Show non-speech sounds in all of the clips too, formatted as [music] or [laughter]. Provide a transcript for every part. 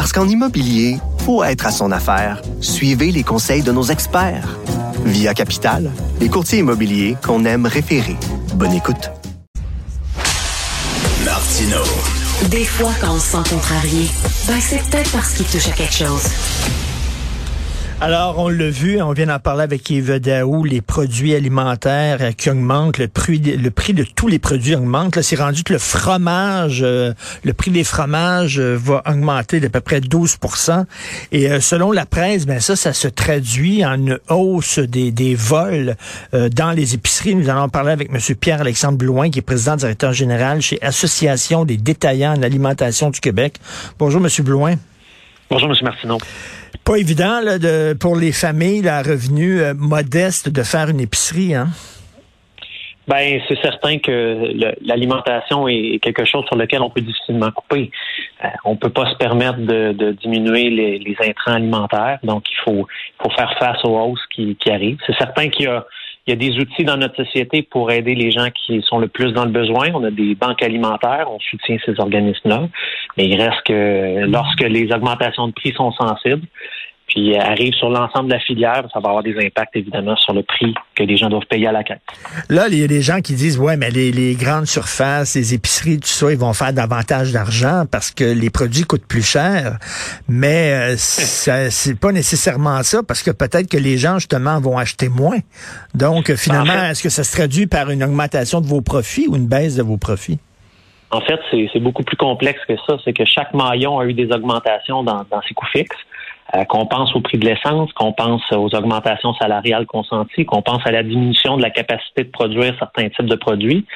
Parce qu'en immobilier, faut être à son affaire. Suivez les conseils de nos experts. Via Capital, les courtiers immobiliers qu'on aime référer. Bonne écoute. Martino. Des fois, quand on se sent contrarié, ben c'est peut-être parce qu'il touche à quelque chose. Alors, on l'a vu, on vient d'en parler avec Yves Daou, les produits alimentaires euh, qui augmentent, le prix, le prix de tous les produits augmente. Là, c'est rendu que le fromage, euh, le prix des fromages euh, va augmenter d'à peu près 12% Et selon la presse, ben ça, ça se traduit en une hausse des, des vols dans les épiceries. Nous allons parler avec M. Pierre-Alexandre Blouin, qui est président directeur général chez Association des détaillants en alimentation du Québec. Bonjour, M. Blouin. Bonjour, M. Martineau. Pas évident là, de, pour les familles à revenus euh, modestes de faire une épicerie, hein? Ben, c'est certain que l'alimentation est quelque chose sur lequel on peut difficilement couper. Euh, on peut pas se permettre de, diminuer les, intrants alimentaires, donc il faut, faut faire face aux hausses qui, qui arrivent. C'est certain qu'il y a il y a des outils dans notre société pour aider les gens qui sont le plus dans le besoin. On a des banques alimentaires, on soutient ces organismes-là. Mais il reste que lorsque les augmentations de prix sont sensibles, puis euh, arrive sur l'ensemble de la filière, ça va avoir des impacts évidemment sur le prix que les gens doivent payer à la caisse. Là, il y a des gens qui disent ouais, mais les, grandes surfaces, les épiceries, tout ça, ils vont faire davantage d'argent parce que les produits coûtent plus cher. Mais euh, [laughs] c'est pas nécessairement ça parce que peut-être que les gens justement vont acheter moins. Donc finalement, est-ce que ça se traduit par une augmentation de vos profits ou une baisse de vos profits? En fait, c'est beaucoup plus complexe que ça. C'est que chaque maillon a eu des augmentations dans ses coûts fixes. Euh, qu'on pense au prix de l'essence, qu'on pense aux augmentations salariales consenties, qu'on pense à la diminution de la capacité de produire certains types de produits.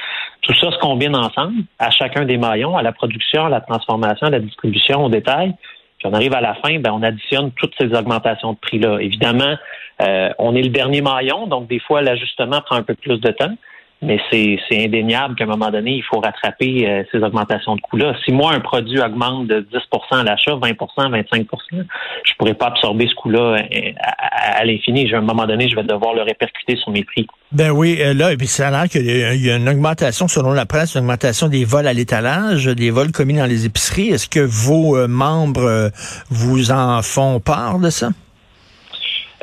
Tout ça se combine ensemble à chacun des maillons, à la production, à la transformation, à la distribution, au détail. Puis on arrive à la fin, ben, on additionne toutes ces augmentations de prix-là. Évidemment, euh, on est le dernier maillon, donc des fois l'ajustement prend un peu plus de temps mais c'est indéniable qu'à un moment donné, il faut rattraper euh, ces augmentations de coûts-là. Si moi, un produit augmente de 10% à l'achat, 20% 25% je pourrais pas absorber ce coût-là euh, à, l'infini. À un moment donné, je vais devoir le répercuter sur mes prix. Ben oui, euh, là, et puis ça a l'air qu'il y a une augmentation, selon la presse, une augmentation des vols à l'étalage, des vols commis dans les épiceries. Est-ce que vos membres vous en font part de ça?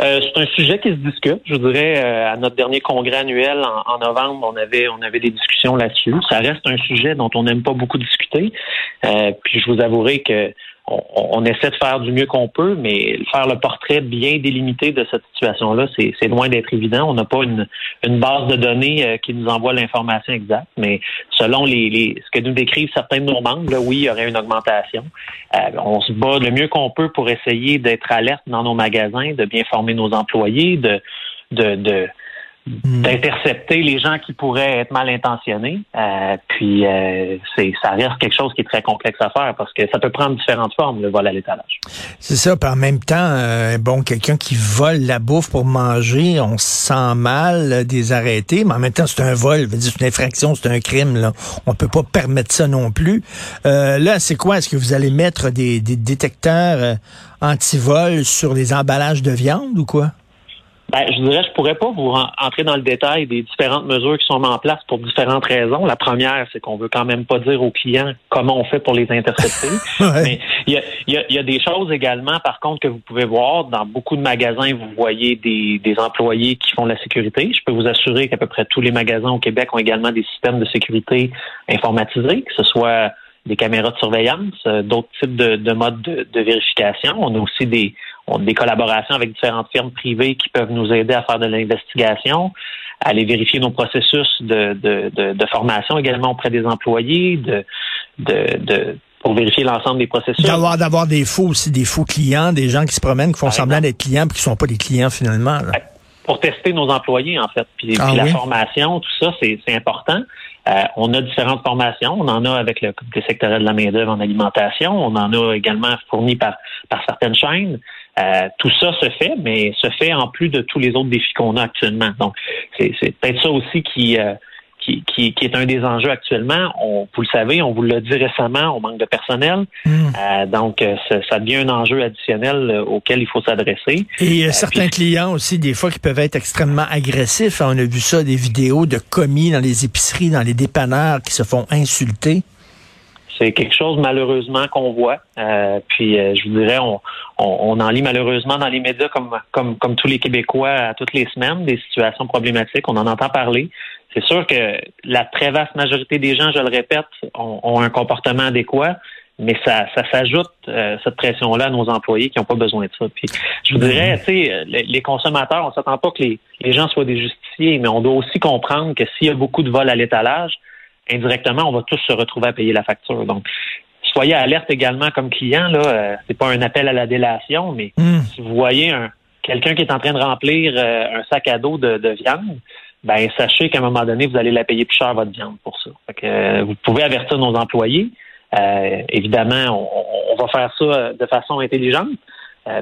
Euh, c'est un sujet qui se discute. Je dirais euh, à notre dernier congrès annuel en, novembre, on avait on avait des discussions là-dessus. Ça reste un sujet dont on n'aime pas beaucoup discuter. Euh, puis je vous avouerai que on, essaie de faire du mieux qu'on peut, mais faire le portrait bien délimité de cette situation-là, c'est loin d'être évident. On n'a pas une, base de données euh, qui nous envoie l'information exacte, mais selon les, ce que nous décrivent certains de nos membres, oui, il y aurait une augmentation. Euh, on se bat le mieux qu'on peut pour essayer d'être alerte dans nos magasins, de bien former nos employés, de, de Hmm. d'intercepter les gens qui pourraient être mal intentionnés. Euh, puis euh, c'est ça reste quelque chose qui est très complexe à faire parce que ça peut prendre différentes formes le vol à l'étalage. C'est ça. Puis en même temps, euh, bon, quelqu'un qui vole la bouffe pour manger, on se sent mal des arrêtés, mais en même temps c'est un vol, c'est une infraction, c'est un crime. Là, on peut pas permettre ça non plus. là, c'est quoi? Est-ce que vous allez mettre des, des détecteurs anti-vol sur les emballages de viande ou quoi? Ben, je dirais, je pourrais pas vous entrer dans le détail des différentes mesures qui sont mises en place pour différentes raisons. La première, c'est qu'on veut quand même pas dire aux clients comment on fait pour les intercepter. [laughs] Mais il y a, y, a, y a, des choses également, par contre, que vous pouvez voir. Dans beaucoup de magasins, vous voyez des, des employés qui font la sécurité. Je peux vous assurer qu'à peu près tous les magasins au Québec ont également des systèmes de sécurité informatisés, que ce soit des caméras de surveillance, euh, d'autres types de, de modes de, de, vérification. On a aussi des, on a des collaborations avec différentes firmes privées qui peuvent nous aider à faire de l'investigation, à aller vérifier nos processus de, de, de, formation également auprès des employés, de, de, pour vérifier l'ensemble des processus. D'avoir d'avoir des faux aussi, des faux clients, des gens qui se promènent, qui font semblant d'être clients, puis qui sont pas des clients finalement. Pour tester nos employés, en fait. Puis, ah la formation, tout ça, c'est important. on a différentes formations. On en a avec le comité sectoriel de la main-d'œuvre en alimentation. On en a également fourni par, par certaines chaînes. Tout ça se fait, mais se fait en plus de tous les autres défis qu'on a actuellement. Donc, c'est peut-être ça aussi qui, qui, qui, est un des enjeux actuellement. On, vous le savez, on vous l'a dit récemment, on manque de personnel. Hmm. Euh, donc, euh, ça, devient un enjeu additionnel euh, auquel il faut s'adresser. Et il y a certains clients aussi, des fois, qui peuvent être extrêmement agressifs. On a vu ça, des vidéos de commis dans les épiceries, dans les dépanneurs qui se font insulter. C'est quelque chose malheureusement qu'on voit. puis je vous dirais, on, on, en lit malheureusement dans les médias comme, comme, comme tous les Québécois à toutes les semaines, des situations problématiques. On en entend parler. C'est sûr que la très vaste majorité des gens, je le répète, ont, un comportement adéquat, mais ça, ça s'ajoute euh, cette pression-là à nos employés qui n'ont pas besoin de ça. Puis, je vous dirais, tu sais, les, consommateurs, on s'attend pas que les, gens soient des justiciers, mais on doit aussi comprendre que s'il y a beaucoup de vols à l'étalage, indirectement, on va tous se retrouver à payer la facture. Donc, soyez alerte également comme client. Là, euh, c'est pas un appel à la délation, mais hmm. si vous voyez un quelqu'un qui est en train de remplir euh, un sac à dos de, de viande, ben sachez qu'à un moment donné, vous allez la payer plus cher votre viande pour ça. que, euh, vous pouvez avertir nos employés. Euh, évidemment, on, va faire ça de façon intelligente.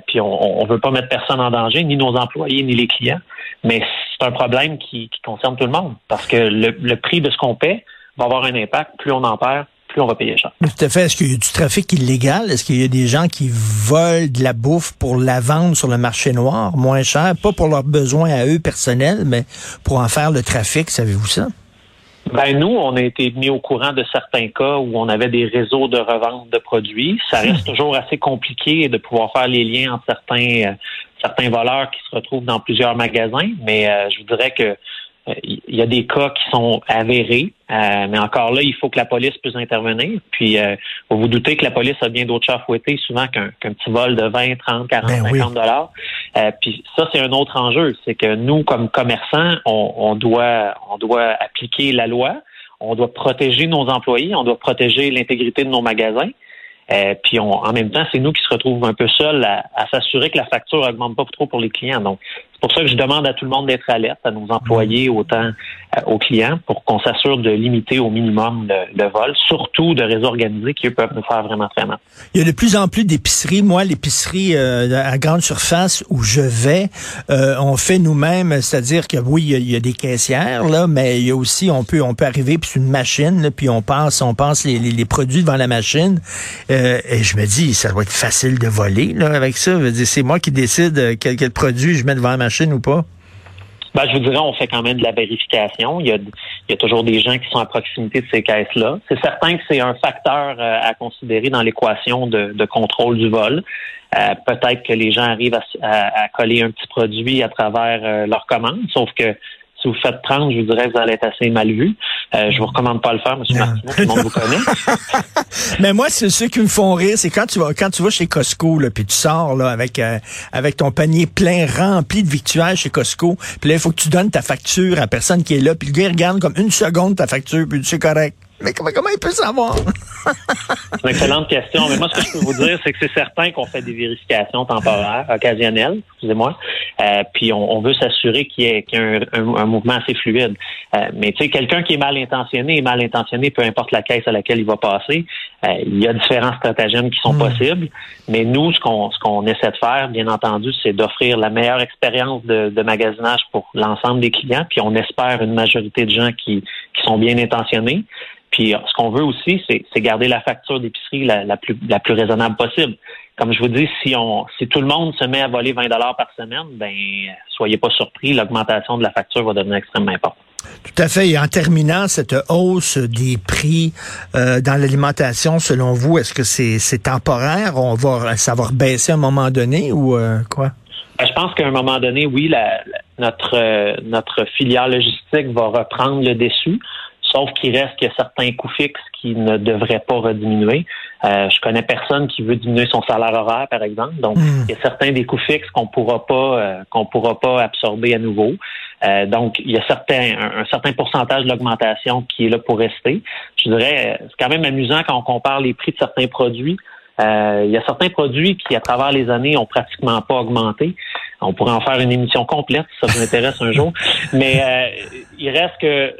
Puis on ne veut pas mettre personne en danger, ni nos employés, ni les clients. Mais c'est un problème qui, concerne tout le monde. Parce que le, le prix de ce qu'on paie va avoir un impact. Plus on en perd, plus on va payer cher. Tout à fait. Est-ce qu'il y a du trafic illégal? Est-ce qu'il y a des gens qui volent de la bouffe pour la vendre sur le marché noir moins cher? Pas pour leurs besoins à eux personnels, mais pour en faire le trafic. Savez-vous ça? Ben nous, on a été mis au courant de certains cas où on avait des réseaux de revente de produits. Ça hmm. reste toujours assez compliqué de pouvoir faire les liens entre certains euh, certains voleurs qui se retrouvent dans plusieurs magasins, mais euh, je vous dirais que il y a des cas qui sont avérés, euh, mais encore là, il faut que la police puisse intervenir. Puis, euh, vous vous doutez que la police a bien d'autres chats fouettés souvent qu'un petit vol de 20, 30, 40, 50 dollars. Euh, puis ça, c'est un autre enjeu. C'est que nous, comme commerçants, on, doit, on doit appliquer la loi. On doit protéger nos employés. On doit protéger l'intégrité de nos magasins. Euh, puis en même temps, c'est nous qui se retrouvons un peu seuls à, à s'assurer que la facture augmente pas trop pour les clients. Donc, c'est pour ça que je demande à tout le monde d'être alerte, à nos employés autant euh, aux clients, pour qu'on s'assure de limiter au minimum le, vol, surtout de réseaux organisés qui eux, peuvent nous faire vraiment très mal. Il y a de plus en plus d'épiceries. Moi, l'épicerie euh, à grande surface où je vais, euh, on fait nous-mêmes, c'est-à-dire que oui, il y, a, des caissières là, mais il y a aussi on peut on peut arriver puis c'est une machine, puis on passe on passe les, les, produits devant la machine. et je me dis, ça doit être facile de voler là avec ça. C'est moi qui décide quel, quel produit je mets devant la machine ou pas? Ben, je vous dirais, on fait quand même de la vérification. Il y a, toujours des gens qui sont à proximité de ces caisses-là. C'est certain que c'est un facteur euh, à considérer dans l'équation de, contrôle du vol. Euh, peut-être que les gens arrivent à, coller un petit produit à travers euh, leur commande, sauf que si vous faites 30, je vous dirais que vous allez être assez mal vu. Euh, je vous recommande pas le faire, M. Martineau, tout le monde vous connaît. [laughs] Mais moi, c'est ceux qui me font rire, c'est quand tu vas quand tu vas chez Costco, puis tu sors là, avec euh, avec ton panier plein rempli de victuailles chez Costco, puis là, il faut que tu donnes ta facture à la personne qui est là, puis le gars regarde comme une seconde ta facture, puis c'est correct. Mais comment, comment il peut savoir? C'est une excellente question. Mais moi, ce que je peux vous dire, c'est que c'est certain qu'on fait des vérifications temporaires, occasionnelles, excusez-moi. Euh, puis on, veut s'assurer qu'il y ait, un, mouvement assez fluide. Euh, mais tu sais, quelqu'un qui est mal intentionné est mal intentionné, peu importe la caisse à laquelle il va passer. Euh, il y a différents stratagèmes qui sont hmm. possibles. Mais nous, ce qu'on ce qu'on essaie de faire, bien entendu, c'est d'offrir la meilleure expérience de, de magasinage pour l'ensemble des clients. Puis on espère une majorité de gens qui, qui sont bien intentionnés. Puis ce qu'on veut aussi, c'est garder la facture d'épicerie la, plus, la plus raisonnable possible. Comme je vous dis, si on si tout le monde se met à voler 20 dollars par semaine, ben soyez pas surpris, l'augmentation de la facture va devenir extrêmement importante. Tout à fait. Et en terminant, cette hausse des prix euh, dans l'alimentation, selon vous, est-ce que c'est temporaire? On va ça va baisser à un moment donné ou euh, quoi? Ben, je pense qu'à un moment donné, oui, la, notre euh, notre filière logistique va reprendre le dessus. Sauf qu'il reste qu'il y a certains coûts fixes qui ne devraient pas rediminuer. Euh, je connais personne qui veut diminuer son salaire horaire, par exemple. Donc, hmm. il y a certains des coûts fixes qu'on pourra pas euh, qu'on pourra pas absorber à nouveau. Euh, donc, il y a certains, un, certain pourcentage de l'augmentation qui est là pour rester. Je dirais, c'est quand même amusant quand on compare les prix de certains produits. il y a certains produits qui, à travers les années, ont pratiquement pas augmenté. On pourrait en faire une émission complète si ça vous intéresse un jour. [laughs] Mais il reste que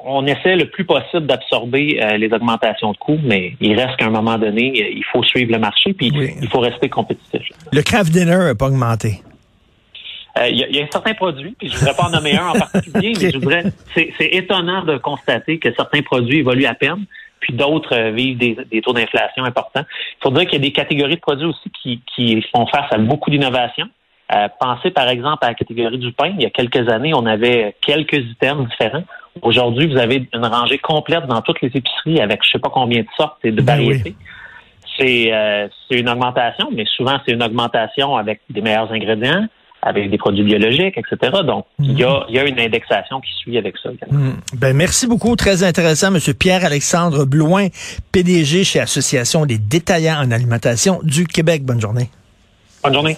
on essaie le plus possible d'absorber euh, les augmentations de coûts, mais il reste qu'à un moment donné, il faut suivre le marché, puis il faut rester compétitif. Le craft dinner n'a pas augmenté. Euh, il y, a certains produits, puis je ne voudrais pas en nommer un en particulier, mais je voudrais, c'est étonnant de constater que certains produits évoluent à peine, puis d'autres euh, vivent des, taux d'inflation importants. Il faut dire qu'il y a des catégories de produits aussi qui, qui font face à beaucoup d'innovations. Euh, pensez par exemple à la catégorie du pain. Il y a quelques années, on avait quelques items différents. Aujourd'hui, vous avez une rangée complète dans toutes les épiceries avec je sais pas combien de sortes et de ben variétés. Euh, c'est une augmentation, mais souvent c'est une augmentation avec des meilleurs ingrédients, avec des produits biologiques, etc. Donc, il, y a, y, une indexation qui suit avec ça. Hmm. Ben, merci beaucoup. Très intéressant, M. Pierre-Alexandre Blouin, PDG chez Association des détaillants en alimentation du Québec. Bonne journée. Bonne journée.